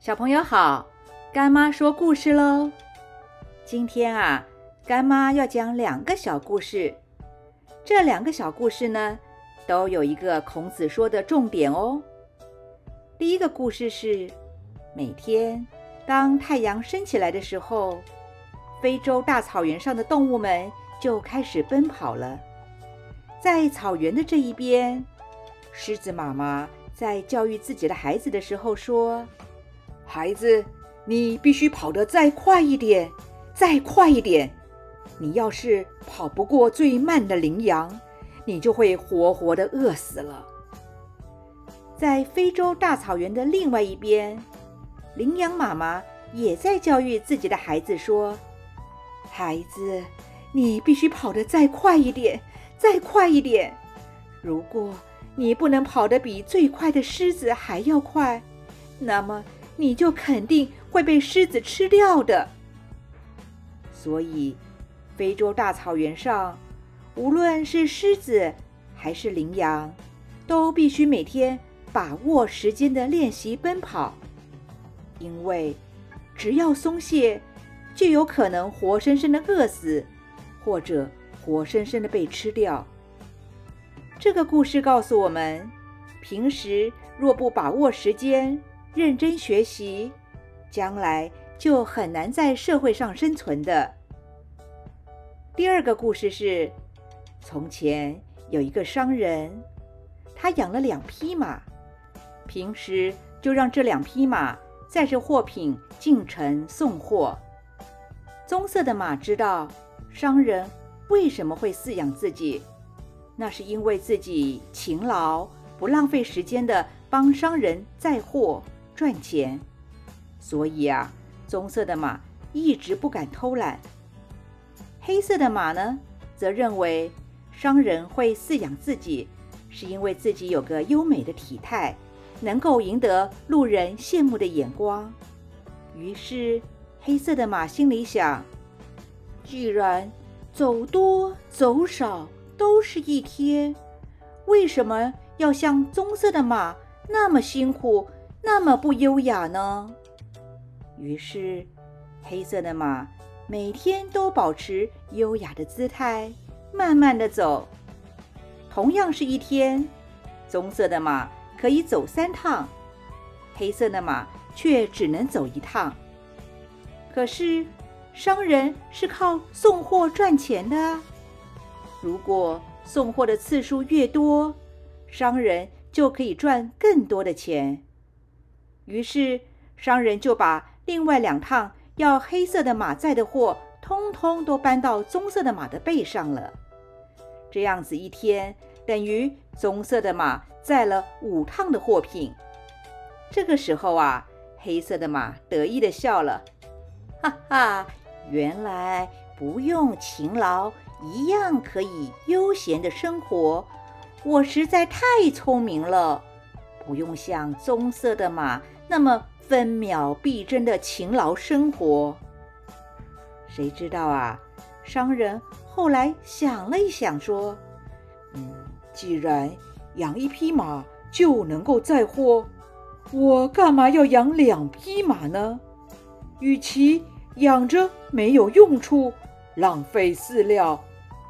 小朋友好，干妈说故事喽。今天啊，干妈要讲两个小故事。这两个小故事呢，都有一个孔子说的重点哦。第一个故事是，每天当太阳升起来的时候，非洲大草原上的动物们就开始奔跑了。在草原的这一边，狮子妈妈在教育自己的孩子的时候说：“孩子，你必须跑得再快一点，再快一点。你要是跑不过最慢的羚羊，你就会活活的饿死了。”在非洲大草原的另外一边，羚羊妈妈也在教育自己的孩子说：“孩子，你必须跑得再快一点。”再快一点！如果你不能跑得比最快的狮子还要快，那么你就肯定会被狮子吃掉的。所以，非洲大草原上，无论是狮子还是羚羊，都必须每天把握时间的练习奔跑，因为只要松懈，就有可能活生生的饿死，或者。活生生的被吃掉。这个故事告诉我们：平时若不把握时间，认真学习，将来就很难在社会上生存的。第二个故事是：从前有一个商人，他养了两匹马，平时就让这两匹马载着货品进城送货。棕色的马知道商人。为什么会饲养自己？那是因为自己勤劳，不浪费时间的帮商人载货赚钱。所以啊，棕色的马一直不敢偷懒。黑色的马呢，则认为商人会饲养自己，是因为自己有个优美的体态，能够赢得路人羡慕的眼光。于是，黑色的马心里想：既然走多走少都是一天，为什么要像棕色的马那么辛苦、那么不优雅呢？于是，黑色的马每天都保持优雅的姿态，慢慢的走。同样是一天，棕色的马可以走三趟，黑色的马却只能走一趟。可是。商人是靠送货赚钱的，如果送货的次数越多，商人就可以赚更多的钱。于是，商人就把另外两趟要黑色的马载的货，通通都搬到棕色的马的背上了。这样子一天，等于棕色的马载了五趟的货品。这个时候啊，黑色的马得意的笑了，哈哈。原来不用勤劳，一样可以悠闲的生活。我实在太聪明了，不用像棕色的马那么分秒必争的勤劳生活。谁知道啊？商人后来想了一想，说：“嗯，既然养一匹马就能够载货，我干嘛要养两匹马呢？与其……”养着没有用处，浪费饲料，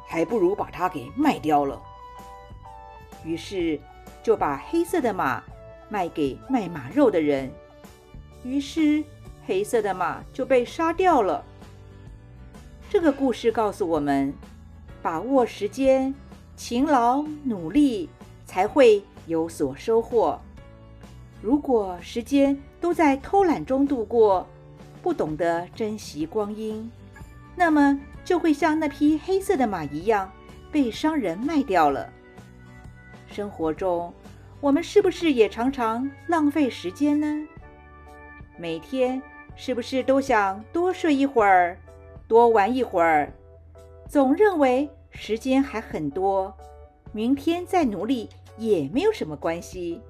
还不如把它给卖掉了。于是就把黑色的马卖给卖马肉的人，于是黑色的马就被杀掉了。这个故事告诉我们：把握时间，勤劳努力，才会有所收获。如果时间都在偷懒中度过，不懂得珍惜光阴，那么就会像那匹黑色的马一样被商人卖掉了。生活中，我们是不是也常常浪费时间呢？每天是不是都想多睡一会儿，多玩一会儿，总认为时间还很多，明天再努力也没有什么关系。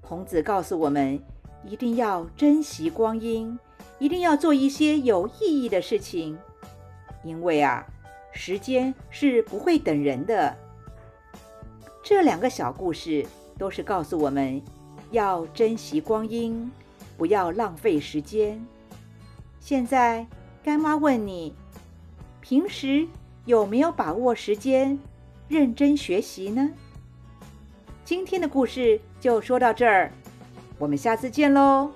孔子告诉我们。一定要珍惜光阴，一定要做一些有意义的事情，因为啊，时间是不会等人的。这两个小故事都是告诉我们要珍惜光阴，不要浪费时间。现在，干妈问你，平时有没有把握时间认真学习呢？今天的故事就说到这儿，我们下次见喽。